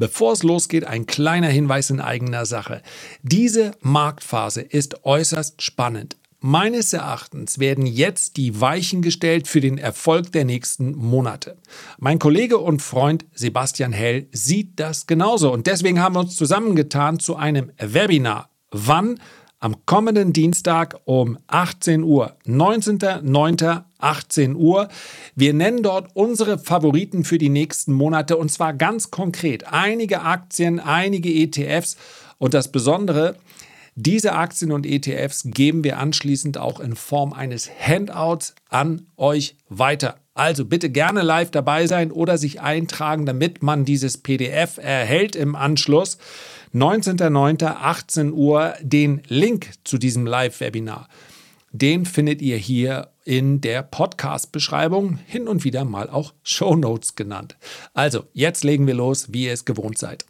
Bevor es losgeht, ein kleiner Hinweis in eigener Sache. Diese Marktphase ist äußerst spannend. Meines Erachtens werden jetzt die Weichen gestellt für den Erfolg der nächsten Monate. Mein Kollege und Freund Sebastian Hell sieht das genauso und deswegen haben wir uns zusammengetan zu einem Webinar. Wann? Am kommenden Dienstag um 18 Uhr, 19.09. 18 Uhr. Wir nennen dort unsere Favoriten für die nächsten Monate und zwar ganz konkret einige Aktien, einige ETFs und das Besondere, diese Aktien und ETFs geben wir anschließend auch in Form eines Handouts an euch weiter. Also bitte gerne live dabei sein oder sich eintragen, damit man dieses PDF erhält im Anschluss. 19.09. Uhr den Link zu diesem Live-Webinar. Den findet ihr hier in der Podcast-Beschreibung, hin und wieder mal auch Show Notes genannt. Also, jetzt legen wir los, wie ihr es gewohnt seid.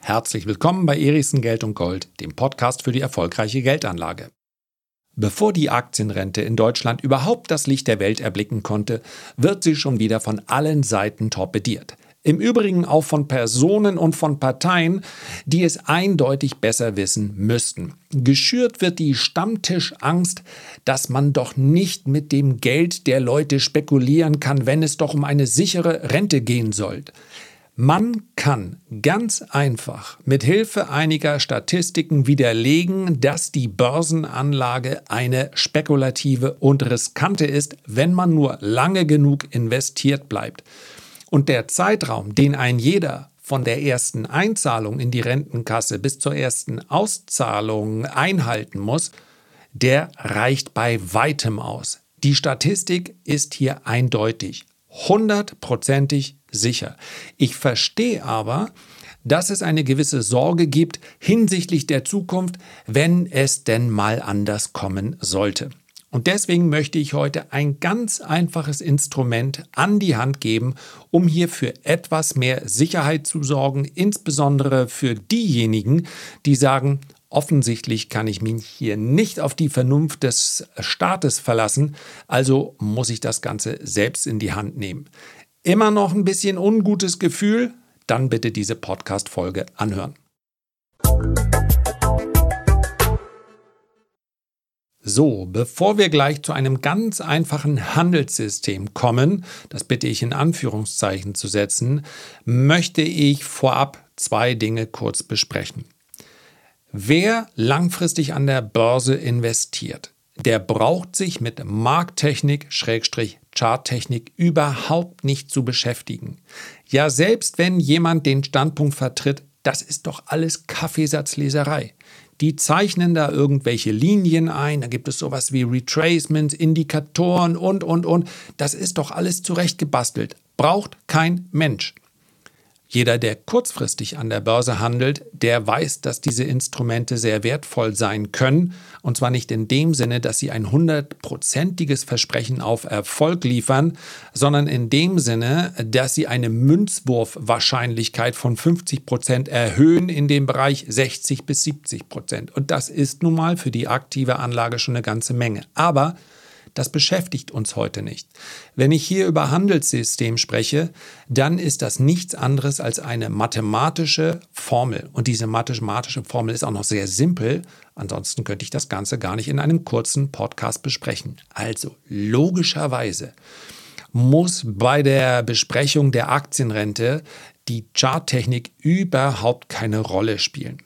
Herzlich willkommen bei Erichsen Geld und Gold, dem Podcast für die erfolgreiche Geldanlage. Bevor die Aktienrente in Deutschland überhaupt das Licht der Welt erblicken konnte, wird sie schon wieder von allen Seiten torpediert. Im Übrigen auch von Personen und von Parteien, die es eindeutig besser wissen müssten. Geschürt wird die Stammtischangst, dass man doch nicht mit dem Geld der Leute spekulieren kann, wenn es doch um eine sichere Rente gehen soll. Man kann ganz einfach mit Hilfe einiger Statistiken widerlegen, dass die Börsenanlage eine spekulative und riskante ist, wenn man nur lange genug investiert bleibt. Und der Zeitraum, den ein jeder von der ersten Einzahlung in die Rentenkasse bis zur ersten Auszahlung einhalten muss, der reicht bei weitem aus. Die Statistik ist hier eindeutig, hundertprozentig sicher. Ich verstehe aber, dass es eine gewisse Sorge gibt hinsichtlich der Zukunft, wenn es denn mal anders kommen sollte. Und deswegen möchte ich heute ein ganz einfaches Instrument an die Hand geben, um hier für etwas mehr Sicherheit zu sorgen, insbesondere für diejenigen, die sagen, offensichtlich kann ich mich hier nicht auf die Vernunft des Staates verlassen, also muss ich das Ganze selbst in die Hand nehmen. Immer noch ein bisschen ungutes Gefühl? Dann bitte diese Podcast-Folge anhören. So, bevor wir gleich zu einem ganz einfachen Handelssystem kommen, das bitte ich in Anführungszeichen zu setzen, möchte ich vorab zwei Dinge kurz besprechen. Wer langfristig an der Börse investiert, der braucht sich mit Markttechnik, Schrägstrich Charttechnik überhaupt nicht zu beschäftigen. Ja, selbst wenn jemand den Standpunkt vertritt, das ist doch alles Kaffeesatzleserei. Die zeichnen da irgendwelche Linien ein, da gibt es sowas wie Retracements, Indikatoren und, und, und. Das ist doch alles zurechtgebastelt. Braucht kein Mensch. Jeder, der kurzfristig an der Börse handelt, der weiß, dass diese Instrumente sehr wertvoll sein können. Und zwar nicht in dem Sinne, dass sie ein hundertprozentiges Versprechen auf Erfolg liefern, sondern in dem Sinne, dass sie eine Münzwurfwahrscheinlichkeit von 50 Prozent erhöhen in dem Bereich 60 bis 70 Prozent. Und das ist nun mal für die aktive Anlage schon eine ganze Menge. Aber das beschäftigt uns heute nicht. Wenn ich hier über Handelssystem spreche, dann ist das nichts anderes als eine mathematische Formel. Und diese mathematische Formel ist auch noch sehr simpel. Ansonsten könnte ich das Ganze gar nicht in einem kurzen Podcast besprechen. Also logischerweise muss bei der Besprechung der Aktienrente die Charttechnik überhaupt keine Rolle spielen.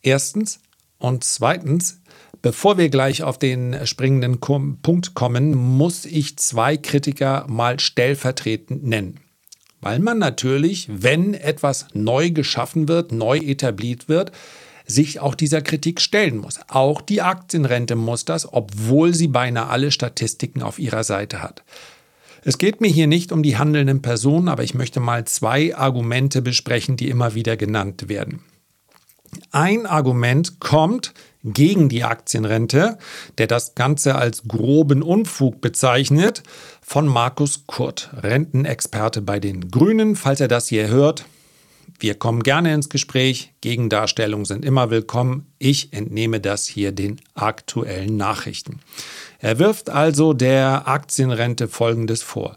Erstens und zweitens Bevor wir gleich auf den springenden Punkt kommen, muss ich zwei Kritiker mal stellvertretend nennen. Weil man natürlich, wenn etwas neu geschaffen wird, neu etabliert wird, sich auch dieser Kritik stellen muss. Auch die Aktienrente muss das, obwohl sie beinahe alle Statistiken auf ihrer Seite hat. Es geht mir hier nicht um die handelnden Personen, aber ich möchte mal zwei Argumente besprechen, die immer wieder genannt werden. Ein Argument kommt gegen die Aktienrente, der das Ganze als groben Unfug bezeichnet, von Markus Kurt, Rentenexperte bei den Grünen. Falls er das hier hört, wir kommen gerne ins Gespräch. Gegendarstellungen sind immer willkommen. Ich entnehme das hier den aktuellen Nachrichten. Er wirft also der Aktienrente Folgendes vor.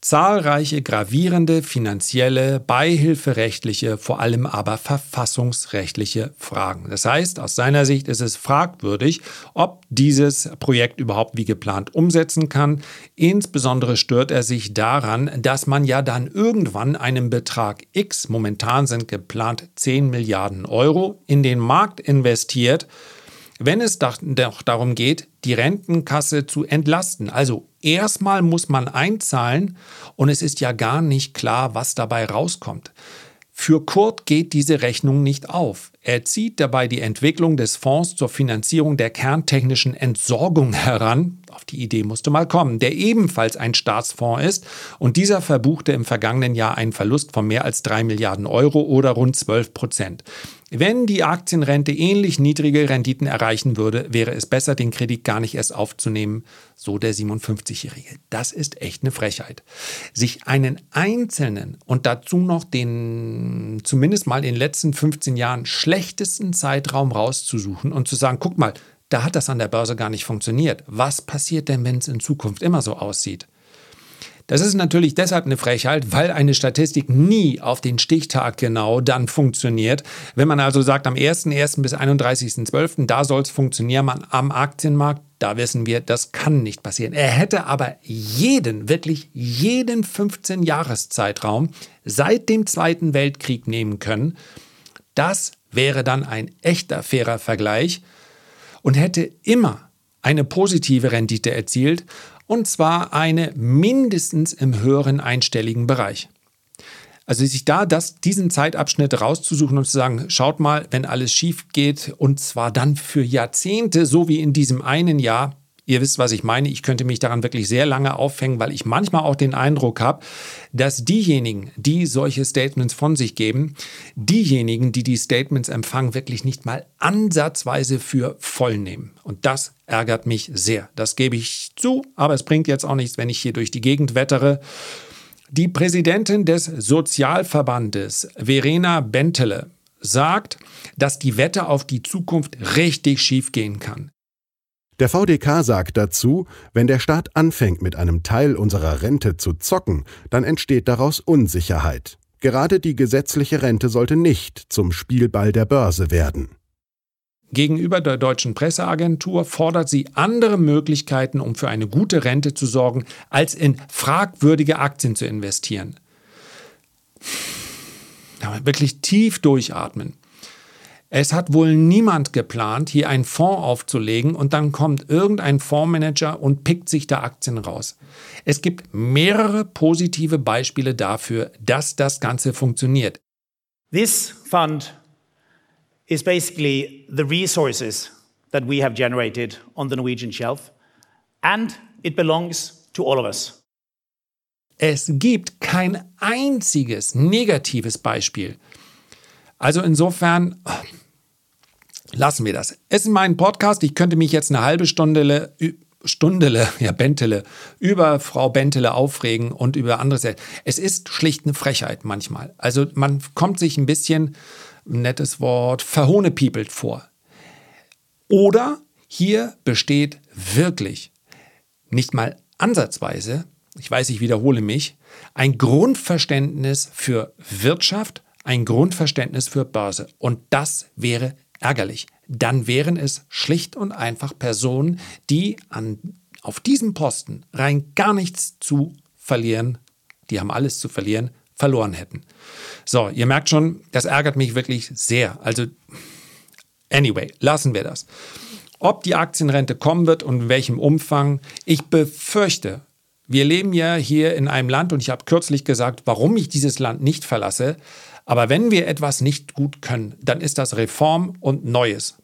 Zahlreiche gravierende finanzielle, beihilferechtliche, vor allem aber verfassungsrechtliche Fragen. Das heißt, aus seiner Sicht ist es fragwürdig, ob dieses Projekt überhaupt wie geplant umsetzen kann. Insbesondere stört er sich daran, dass man ja dann irgendwann einen Betrag X, momentan sind geplant 10 Milliarden Euro, in den Markt investiert, wenn es doch darum geht, die Rentenkasse zu entlasten. Also erstmal muss man einzahlen und es ist ja gar nicht klar, was dabei rauskommt. Für Kurt geht diese Rechnung nicht auf. Er zieht dabei die Entwicklung des Fonds zur Finanzierung der kerntechnischen Entsorgung heran. Auf die Idee musste mal kommen, der ebenfalls ein Staatsfonds ist. Und dieser verbuchte im vergangenen Jahr einen Verlust von mehr als drei Milliarden Euro oder rund 12 Prozent. Wenn die Aktienrente ähnlich niedrige Renditen erreichen würde, wäre es besser, den Kredit gar nicht erst aufzunehmen, so der 57-Jährige. Das ist echt eine Frechheit. Sich einen einzelnen und dazu noch den zumindest mal in den letzten 15 Jahren schlechtesten Zeitraum rauszusuchen und zu sagen, guck mal, da hat das an der Börse gar nicht funktioniert. Was passiert denn, wenn es in Zukunft immer so aussieht? Das ist natürlich deshalb eine Frechheit, weil eine Statistik nie auf den Stichtag genau dann funktioniert. Wenn man also sagt, am 1.1. bis 31.12., da soll es funktionieren, am Aktienmarkt, da wissen wir, das kann nicht passieren. Er hätte aber jeden, wirklich jeden 15-Jahres-Zeitraum seit dem Zweiten Weltkrieg nehmen können. Das wäre dann ein echter fairer Vergleich und hätte immer eine positive Rendite erzielt und zwar eine mindestens im höheren einstelligen Bereich. Also sich da das, diesen Zeitabschnitt rauszusuchen und zu sagen, schaut mal, wenn alles schief geht und zwar dann für Jahrzehnte, so wie in diesem einen Jahr, Ihr wisst, was ich meine. Ich könnte mich daran wirklich sehr lange aufhängen, weil ich manchmal auch den Eindruck habe, dass diejenigen, die solche Statements von sich geben, diejenigen, die die Statements empfangen, wirklich nicht mal ansatzweise für voll nehmen. Und das ärgert mich sehr. Das gebe ich zu, aber es bringt jetzt auch nichts, wenn ich hier durch die Gegend wettere. Die Präsidentin des Sozialverbandes, Verena Bentele, sagt, dass die Wette auf die Zukunft richtig schief gehen kann. Der VDK sagt dazu, wenn der Staat anfängt, mit einem Teil unserer Rente zu zocken, dann entsteht daraus Unsicherheit. Gerade die gesetzliche Rente sollte nicht zum Spielball der Börse werden. Gegenüber der deutschen Presseagentur fordert sie andere Möglichkeiten, um für eine gute Rente zu sorgen, als in fragwürdige Aktien zu investieren. Wirklich tief durchatmen. Es hat wohl niemand geplant, hier einen Fonds aufzulegen und dann kommt irgendein Fondsmanager und pickt sich da Aktien raus. Es gibt mehrere positive Beispiele dafür, dass das Ganze funktioniert. This fund is basically the resources that we have generated on the Norwegian shelf and it belongs to all of us. Es gibt kein einziges negatives Beispiel. Also insofern lassen wir das. Es ist mein Podcast. Ich könnte mich jetzt eine halbe Stunde Stundele, ja Bentele, über Frau Bentele aufregen und über andere. Es ist schlicht eine Frechheit manchmal. Also man kommt sich ein bisschen, nettes Wort, verhohnepiepelt vor. Oder hier besteht wirklich nicht mal ansatzweise, ich weiß, ich wiederhole mich, ein Grundverständnis für Wirtschaft, ein Grundverständnis für Börse. Und das wäre ärgerlich. Dann wären es schlicht und einfach Personen, die an, auf diesem Posten rein gar nichts zu verlieren, die haben alles zu verlieren, verloren hätten. So, ihr merkt schon, das ärgert mich wirklich sehr. Also, anyway, lassen wir das. Ob die Aktienrente kommen wird und in welchem Umfang, ich befürchte, wir leben ja hier in einem Land und ich habe kürzlich gesagt, warum ich dieses Land nicht verlasse. Aber wenn wir etwas nicht gut können, dann ist das Reform und Neues.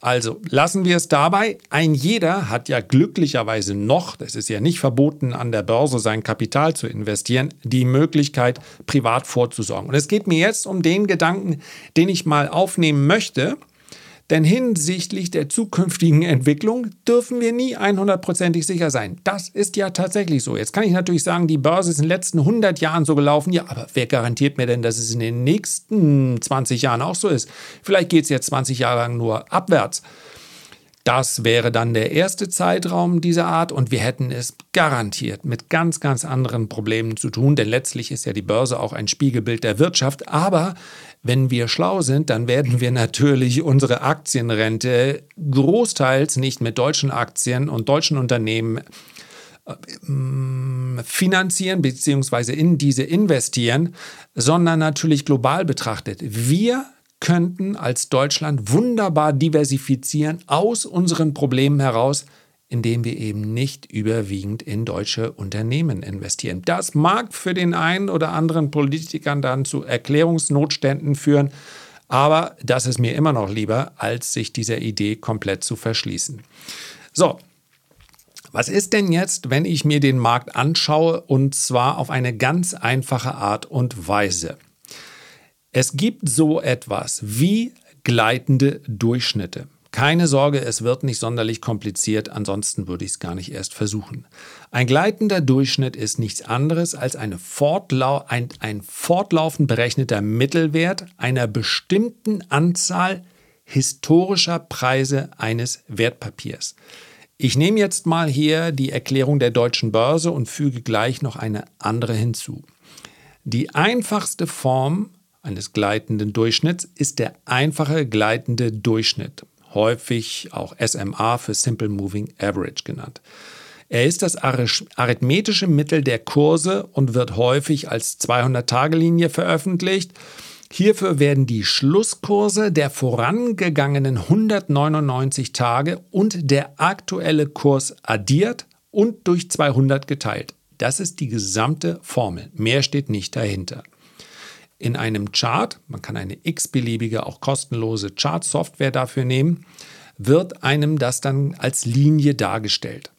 Also lassen wir es dabei. Ein jeder hat ja glücklicherweise noch, das ist ja nicht verboten, an der Börse sein Kapital zu investieren, die Möglichkeit, privat vorzusorgen. Und es geht mir jetzt um den Gedanken, den ich mal aufnehmen möchte. Denn hinsichtlich der zukünftigen Entwicklung dürfen wir nie 100%ig sicher sein. Das ist ja tatsächlich so. Jetzt kann ich natürlich sagen, die Börse ist in den letzten 100 Jahren so gelaufen. Ja, aber wer garantiert mir denn, dass es in den nächsten 20 Jahren auch so ist? Vielleicht geht es jetzt 20 Jahre lang nur abwärts. Das wäre dann der erste Zeitraum dieser Art und wir hätten es garantiert mit ganz, ganz anderen Problemen zu tun, denn letztlich ist ja die Börse auch ein Spiegelbild der Wirtschaft. Aber wenn wir schlau sind, dann werden wir natürlich unsere Aktienrente großteils nicht mit deutschen Aktien und deutschen Unternehmen äh, finanzieren bzw. in diese investieren, sondern natürlich global betrachtet. Wir könnten als Deutschland wunderbar diversifizieren aus unseren Problemen heraus, indem wir eben nicht überwiegend in deutsche Unternehmen investieren. Das mag für den einen oder anderen Politikern dann zu Erklärungsnotständen führen, aber das ist mir immer noch lieber, als sich dieser Idee komplett zu verschließen. So, was ist denn jetzt, wenn ich mir den Markt anschaue und zwar auf eine ganz einfache Art und Weise? Es gibt so etwas wie gleitende Durchschnitte. Keine Sorge, es wird nicht sonderlich kompliziert, ansonsten würde ich es gar nicht erst versuchen. Ein gleitender Durchschnitt ist nichts anderes als Fortlau ein, ein fortlaufend berechneter Mittelwert einer bestimmten Anzahl historischer Preise eines Wertpapiers. Ich nehme jetzt mal hier die Erklärung der deutschen Börse und füge gleich noch eine andere hinzu. Die einfachste Form eines gleitenden Durchschnitts ist der einfache gleitende Durchschnitt, häufig auch SMA für Simple Moving Average genannt. Er ist das arithmetische Mittel der Kurse und wird häufig als 200-Tage-Linie veröffentlicht. Hierfür werden die Schlusskurse der vorangegangenen 199 Tage und der aktuelle Kurs addiert und durch 200 geteilt. Das ist die gesamte Formel. Mehr steht nicht dahinter in einem Chart, man kann eine x-beliebige, auch kostenlose Chart-Software dafür nehmen, wird einem das dann als Linie dargestellt.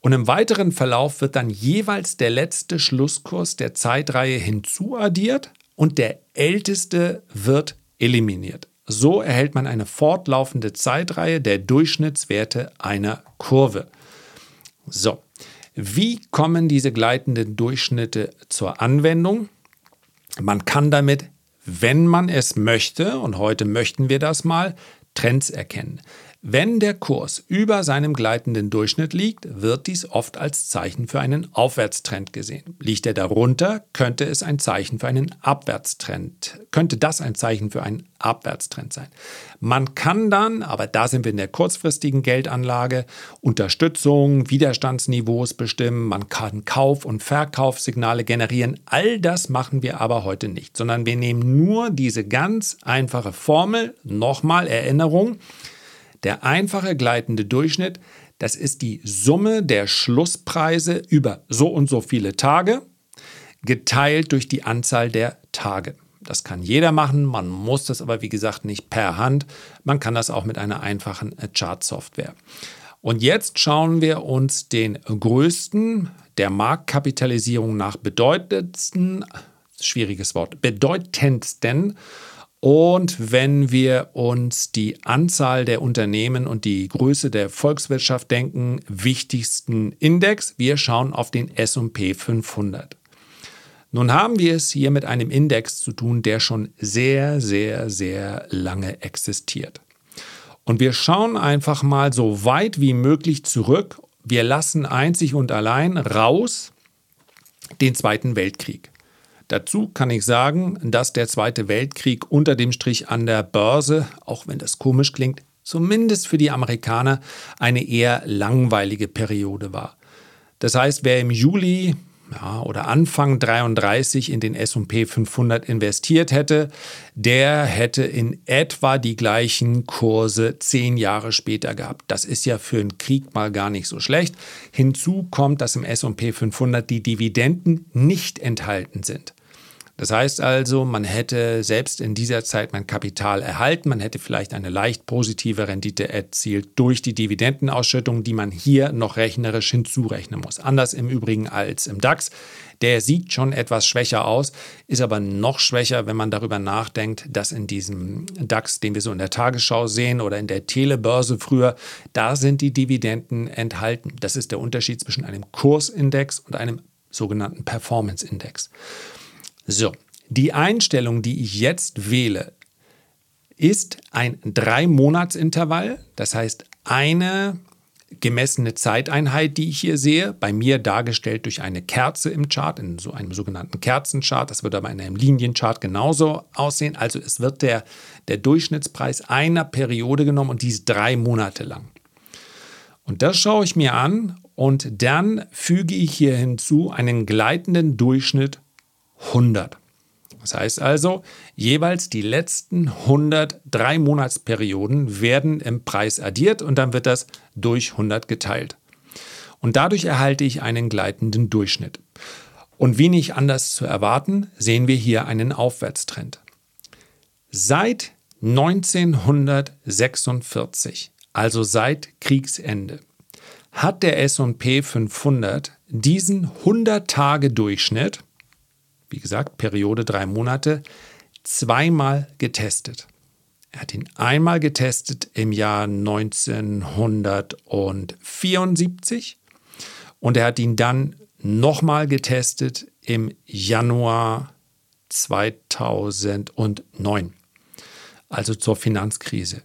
Und im weiteren Verlauf wird dann jeweils der letzte Schlusskurs der Zeitreihe hinzuaddiert und der älteste wird eliminiert. So erhält man eine fortlaufende Zeitreihe der Durchschnittswerte einer Kurve. So, wie kommen diese gleitenden Durchschnitte zur Anwendung? Man kann damit, wenn man es möchte, und heute möchten wir das mal, Trends erkennen. Wenn der Kurs über seinem gleitenden Durchschnitt liegt, wird dies oft als Zeichen für einen Aufwärtstrend gesehen. Liegt er darunter, könnte es ein Zeichen für einen Abwärtstrend, könnte das ein Zeichen für einen Abwärtstrend sein. Man kann dann, aber da sind wir in der kurzfristigen Geldanlage, Unterstützung, Widerstandsniveaus bestimmen, man kann Kauf- und Verkaufssignale generieren. All das machen wir aber heute nicht, sondern wir nehmen nur diese ganz einfache Formel, nochmal Erinnerung, der einfache gleitende Durchschnitt, das ist die Summe der Schlusspreise über so und so viele Tage geteilt durch die Anzahl der Tage. Das kann jeder machen, man muss das aber wie gesagt nicht per Hand, man kann das auch mit einer einfachen Chart-Software. Und jetzt schauen wir uns den größten der Marktkapitalisierung nach bedeutendsten, schwieriges Wort, bedeutendsten und wenn wir uns die Anzahl der Unternehmen und die Größe der Volkswirtschaft denken, wichtigsten Index, wir schauen auf den SP 500. Nun haben wir es hier mit einem Index zu tun, der schon sehr, sehr, sehr lange existiert. Und wir schauen einfach mal so weit wie möglich zurück. Wir lassen einzig und allein raus den Zweiten Weltkrieg. Dazu kann ich sagen, dass der Zweite Weltkrieg unter dem Strich an der Börse, auch wenn das komisch klingt, zumindest für die Amerikaner eine eher langweilige Periode war. Das heißt, wer im Juli ja, oder Anfang 33 in den S&P 500 investiert hätte, der hätte in etwa die gleichen Kurse zehn Jahre später gehabt. Das ist ja für einen Krieg mal gar nicht so schlecht. Hinzu kommt, dass im S&P 500 die Dividenden nicht enthalten sind. Das heißt also, man hätte selbst in dieser Zeit mein Kapital erhalten, man hätte vielleicht eine leicht positive Rendite erzielt durch die Dividendenausschüttung, die man hier noch rechnerisch hinzurechnen muss. Anders im Übrigen als im DAX. Der sieht schon etwas schwächer aus, ist aber noch schwächer, wenn man darüber nachdenkt, dass in diesem DAX, den wir so in der Tagesschau sehen oder in der Telebörse früher, da sind die Dividenden enthalten. Das ist der Unterschied zwischen einem Kursindex und einem sogenannten Performance-Index. So, die Einstellung, die ich jetzt wähle, ist ein Drei-Monats-Intervall. Das heißt, eine gemessene Zeiteinheit, die ich hier sehe, bei mir dargestellt durch eine Kerze im Chart, in so einem sogenannten Kerzenchart. Das wird aber in einem Linienchart genauso aussehen. Also es wird der, der Durchschnittspreis einer Periode genommen und dies drei Monate lang. Und das schaue ich mir an und dann füge ich hier hinzu einen gleitenden Durchschnitt 100. Das heißt also, jeweils die letzten 100 Drei-Monats-Perioden werden im Preis addiert und dann wird das durch 100 geteilt. Und dadurch erhalte ich einen gleitenden Durchschnitt. Und wie nicht anders zu erwarten, sehen wir hier einen Aufwärtstrend. Seit 1946, also seit Kriegsende, hat der S&P 500 diesen 100-Tage-Durchschnitt wie gesagt, Periode drei Monate, zweimal getestet. Er hat ihn einmal getestet im Jahr 1974 und er hat ihn dann nochmal getestet im Januar 2009, also zur Finanzkrise.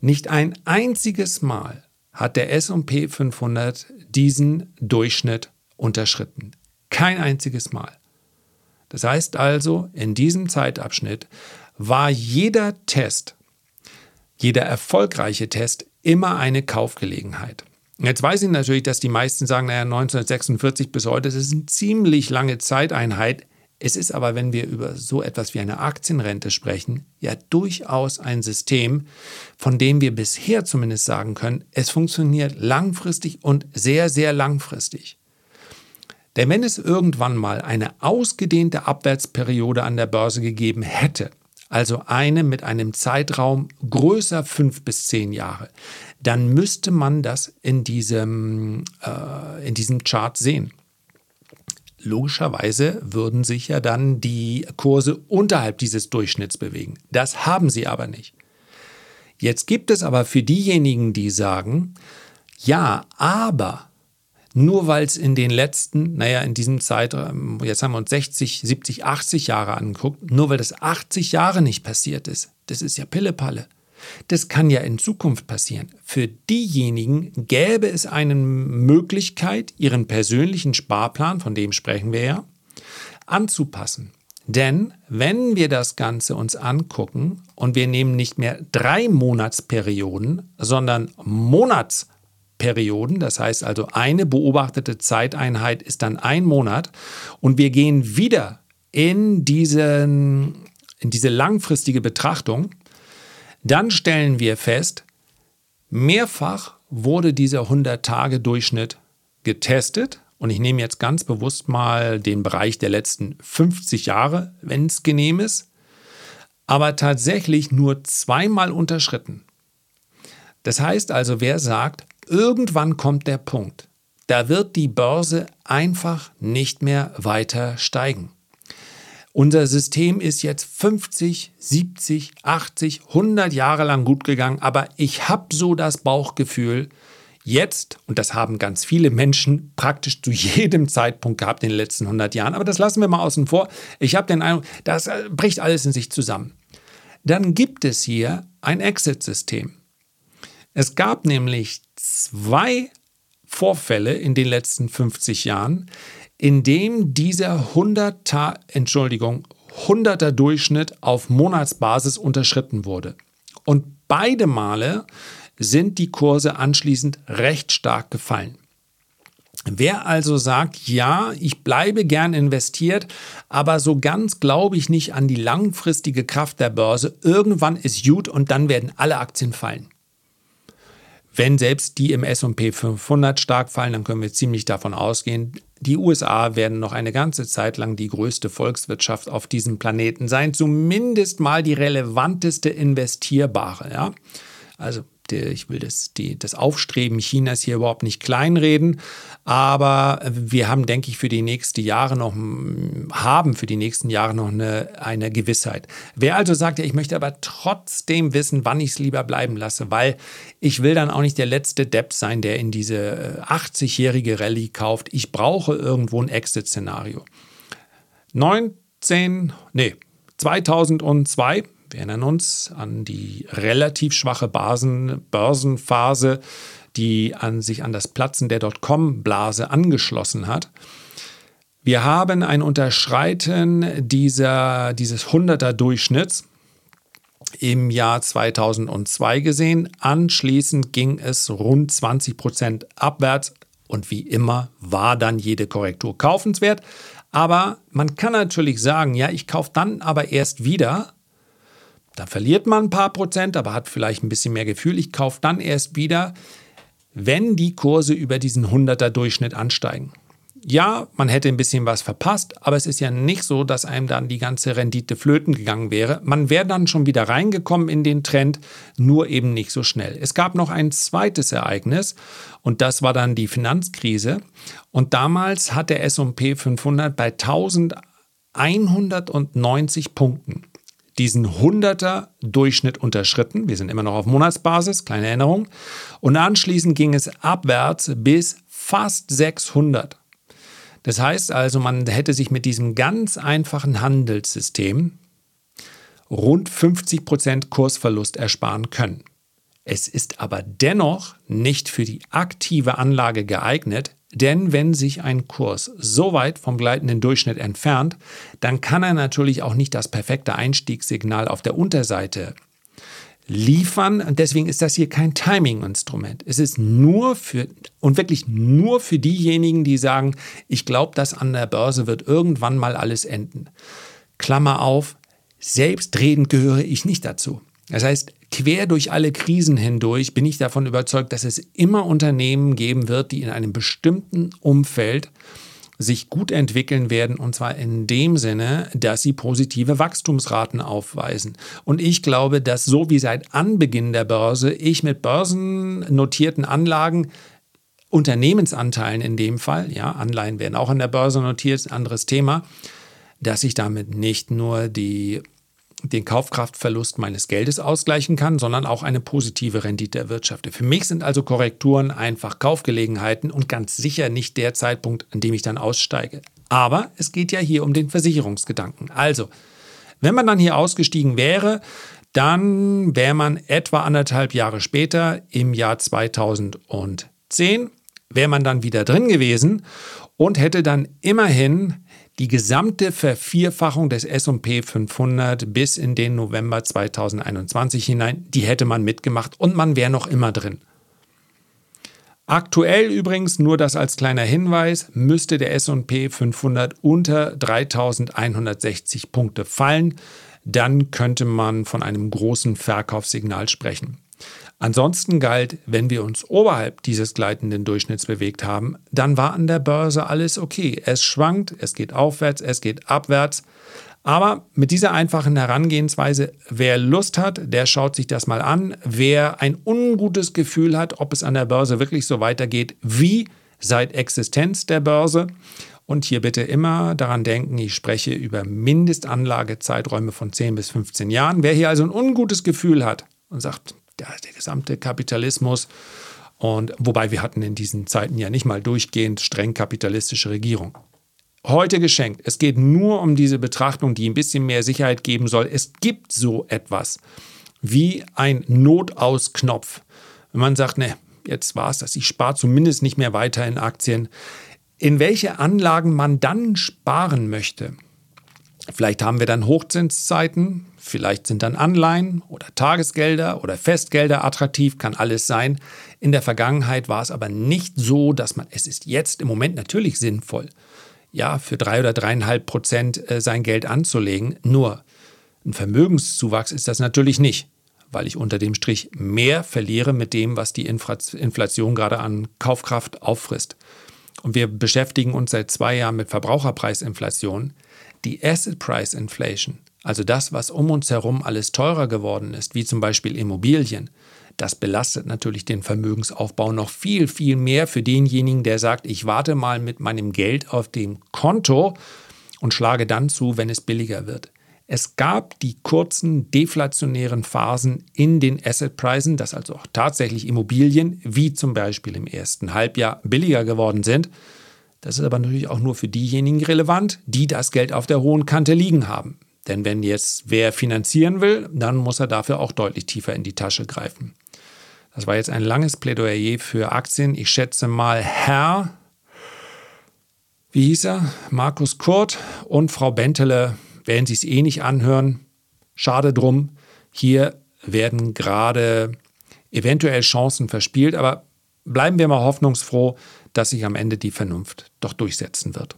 Nicht ein einziges Mal hat der SP 500 diesen Durchschnitt unterschritten. Kein einziges Mal. Das heißt also, in diesem Zeitabschnitt war jeder Test, jeder erfolgreiche Test immer eine Kaufgelegenheit. Jetzt weiß ich natürlich, dass die meisten sagen, naja, 1946 bis heute, das ist eine ziemlich lange Zeiteinheit. Es ist aber, wenn wir über so etwas wie eine Aktienrente sprechen, ja durchaus ein System, von dem wir bisher zumindest sagen können, es funktioniert langfristig und sehr, sehr langfristig. Denn wenn es irgendwann mal eine ausgedehnte Abwärtsperiode an der Börse gegeben hätte, also eine mit einem Zeitraum größer fünf bis zehn Jahre, dann müsste man das in diesem, äh, in diesem Chart sehen. Logischerweise würden sich ja dann die Kurse unterhalb dieses Durchschnitts bewegen. Das haben sie aber nicht. Jetzt gibt es aber für diejenigen, die sagen, ja, aber nur weil es in den letzten, naja, in diesem Zeitraum, jetzt haben wir uns 60, 70, 80 Jahre angeguckt, nur weil das 80 Jahre nicht passiert ist, das ist ja Pillepalle. Das kann ja in Zukunft passieren. Für diejenigen gäbe es eine Möglichkeit, ihren persönlichen Sparplan, von dem sprechen wir ja, anzupassen. Denn wenn wir das Ganze uns angucken und wir nehmen nicht mehr drei Monatsperioden, sondern Monatsperioden, Perioden. Das heißt also, eine beobachtete Zeiteinheit ist dann ein Monat und wir gehen wieder in, diesen, in diese langfristige Betrachtung. Dann stellen wir fest, mehrfach wurde dieser 100-Tage-Durchschnitt getestet. Und ich nehme jetzt ganz bewusst mal den Bereich der letzten 50 Jahre, wenn es genehm ist, aber tatsächlich nur zweimal unterschritten. Das heißt also, wer sagt, Irgendwann kommt der Punkt, da wird die Börse einfach nicht mehr weiter steigen. Unser System ist jetzt 50, 70, 80, 100 Jahre lang gut gegangen, aber ich habe so das Bauchgefühl, jetzt, und das haben ganz viele Menschen praktisch zu jedem Zeitpunkt gehabt in den letzten 100 Jahren, aber das lassen wir mal außen vor, ich habe den Eindruck, das äh, bricht alles in sich zusammen. Dann gibt es hier ein Exit-System. Es gab nämlich zwei Vorfälle in den letzten 50 Jahren, in dem dieser 100 Entschuldigung, 100er Durchschnitt auf Monatsbasis unterschritten wurde. Und beide Male sind die Kurse anschließend recht stark gefallen. Wer also sagt, ja, ich bleibe gern investiert, aber so ganz glaube ich nicht an die langfristige Kraft der Börse, irgendwann ist gut und dann werden alle Aktien fallen. Wenn selbst die im SP 500 stark fallen, dann können wir ziemlich davon ausgehen, die USA werden noch eine ganze Zeit lang die größte Volkswirtschaft auf diesem Planeten sein, zumindest mal die relevanteste investierbare. Ja? Also ich will das, die, das Aufstreben Chinas hier überhaupt nicht kleinreden, aber wir haben, denke ich, für die nächsten Jahre noch, haben für die nächsten Jahre noch eine, eine Gewissheit. Wer also sagt, ich möchte aber trotzdem wissen, wann ich es lieber bleiben lasse, weil ich will dann auch nicht der letzte Depp sein, der in diese 80-jährige äh, Rallye kauft. Ich brauche irgendwo ein Exit-Szenario. 19, nee, 2002 Wir erinnern uns an die relativ schwache Basen, Börsenphase, die an sich an das Platzen der Dotcom-Blase angeschlossen hat. Wir haben ein Unterschreiten dieser, dieses 100er-Durchschnitts im Jahr 2002 gesehen. Anschließend ging es rund 20 Prozent abwärts und wie immer war dann jede Korrektur kaufenswert. Aber man kann natürlich sagen, ja, ich kaufe dann aber erst wieder. Da verliert man ein paar Prozent, aber hat vielleicht ein bisschen mehr Gefühl. Ich kaufe dann erst wieder, wenn die Kurse über diesen 100er Durchschnitt ansteigen ja, man hätte ein bisschen was verpasst, aber es ist ja nicht so, dass einem dann die ganze Rendite flöten gegangen wäre. Man wäre dann schon wieder reingekommen in den Trend, nur eben nicht so schnell. Es gab noch ein zweites Ereignis und das war dann die Finanzkrise. Und damals hat der SP 500 bei 1190 Punkten diesen 100er Durchschnitt unterschritten. Wir sind immer noch auf Monatsbasis, kleine Erinnerung. Und anschließend ging es abwärts bis fast 600. Das heißt also, man hätte sich mit diesem ganz einfachen Handelssystem rund 50 Prozent Kursverlust ersparen können. Es ist aber dennoch nicht für die aktive Anlage geeignet, denn wenn sich ein Kurs so weit vom gleitenden Durchschnitt entfernt, dann kann er natürlich auch nicht das perfekte Einstiegssignal auf der Unterseite liefern. Und deswegen ist das hier kein Timing-Instrument. Es ist nur für und wirklich nur für diejenigen, die sagen, ich glaube, dass an der Börse wird irgendwann mal alles enden. Klammer auf, selbstredend gehöre ich nicht dazu. Das heißt, quer durch alle Krisen hindurch bin ich davon überzeugt, dass es immer Unternehmen geben wird, die in einem bestimmten Umfeld sich gut entwickeln werden, und zwar in dem Sinne, dass sie positive Wachstumsraten aufweisen. Und ich glaube, dass so wie seit Anbeginn der Börse ich mit börsennotierten Anlagen Unternehmensanteilen in dem Fall, ja, Anleihen werden auch an der Börse notiert, anderes Thema, dass ich damit nicht nur die den Kaufkraftverlust meines Geldes ausgleichen kann, sondern auch eine positive Rendite erwirtschafte. Für mich sind also Korrekturen einfach Kaufgelegenheiten und ganz sicher nicht der Zeitpunkt, an dem ich dann aussteige. Aber es geht ja hier um den Versicherungsgedanken. Also, wenn man dann hier ausgestiegen wäre, dann wäre man etwa anderthalb Jahre später im Jahr 2010, wäre man dann wieder drin gewesen und hätte dann immerhin die gesamte Vervierfachung des S&P 500 bis in den November 2021 hinein, die hätte man mitgemacht und man wäre noch immer drin. Aktuell übrigens, nur das als kleiner Hinweis, müsste der S&P 500 unter 3160 Punkte fallen, dann könnte man von einem großen Verkaufssignal sprechen. Ansonsten galt, wenn wir uns oberhalb dieses gleitenden Durchschnitts bewegt haben, dann war an der Börse alles okay. Es schwankt, es geht aufwärts, es geht abwärts. Aber mit dieser einfachen Herangehensweise, wer Lust hat, der schaut sich das mal an. Wer ein ungutes Gefühl hat, ob es an der Börse wirklich so weitergeht wie seit Existenz der Börse. Und hier bitte immer daran denken, ich spreche über Mindestanlagezeiträume von 10 bis 15 Jahren. Wer hier also ein ungutes Gefühl hat und sagt, der, der gesamte Kapitalismus. Und wobei wir hatten in diesen Zeiten ja nicht mal durchgehend streng kapitalistische Regierung. Heute geschenkt. Es geht nur um diese Betrachtung, die ein bisschen mehr Sicherheit geben soll. Es gibt so etwas wie ein Notausknopf. Wenn man sagt, ne, jetzt war es das, ich spare zumindest nicht mehr weiter in Aktien. In welche Anlagen man dann sparen möchte, Vielleicht haben wir dann Hochzinszeiten, vielleicht sind dann Anleihen oder Tagesgelder oder Festgelder attraktiv, kann alles sein. In der Vergangenheit war es aber nicht so, dass man, es ist jetzt im Moment natürlich sinnvoll, ja, für drei oder dreieinhalb Prozent äh, sein Geld anzulegen. Nur ein Vermögenszuwachs ist das natürlich nicht, weil ich unter dem Strich mehr verliere mit dem, was die Inflation gerade an Kaufkraft auffrisst. Und wir beschäftigen uns seit zwei Jahren mit Verbraucherpreisinflation. Die Asset Price Inflation, also das, was um uns herum alles teurer geworden ist, wie zum Beispiel Immobilien, das belastet natürlich den Vermögensaufbau noch viel, viel mehr für denjenigen, der sagt, ich warte mal mit meinem Geld auf dem Konto und schlage dann zu, wenn es billiger wird. Es gab die kurzen deflationären Phasen in den Assetpreisen, dass also auch tatsächlich Immobilien, wie zum Beispiel im ersten Halbjahr, billiger geworden sind. Das ist aber natürlich auch nur für diejenigen relevant, die das Geld auf der hohen Kante liegen haben. Denn wenn jetzt wer finanzieren will, dann muss er dafür auch deutlich tiefer in die Tasche greifen. Das war jetzt ein langes Plädoyer für Aktien. Ich schätze mal, Herr, wie hieß er? Markus Kurt und Frau Bentele werden sich es eh nicht anhören. Schade drum. Hier werden gerade eventuell Chancen verspielt, aber bleiben wir mal hoffnungsfroh, dass sich am Ende die Vernunft doch durchsetzen wird.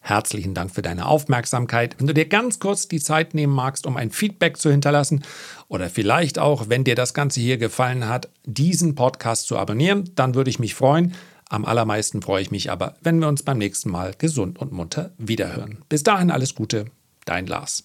Herzlichen Dank für deine Aufmerksamkeit. Wenn du dir ganz kurz die Zeit nehmen magst, um ein Feedback zu hinterlassen oder vielleicht auch, wenn dir das Ganze hier gefallen hat, diesen Podcast zu abonnieren, dann würde ich mich freuen. Am allermeisten freue ich mich aber, wenn wir uns beim nächsten Mal gesund und munter wiederhören. Bis dahin alles Gute, dein Lars.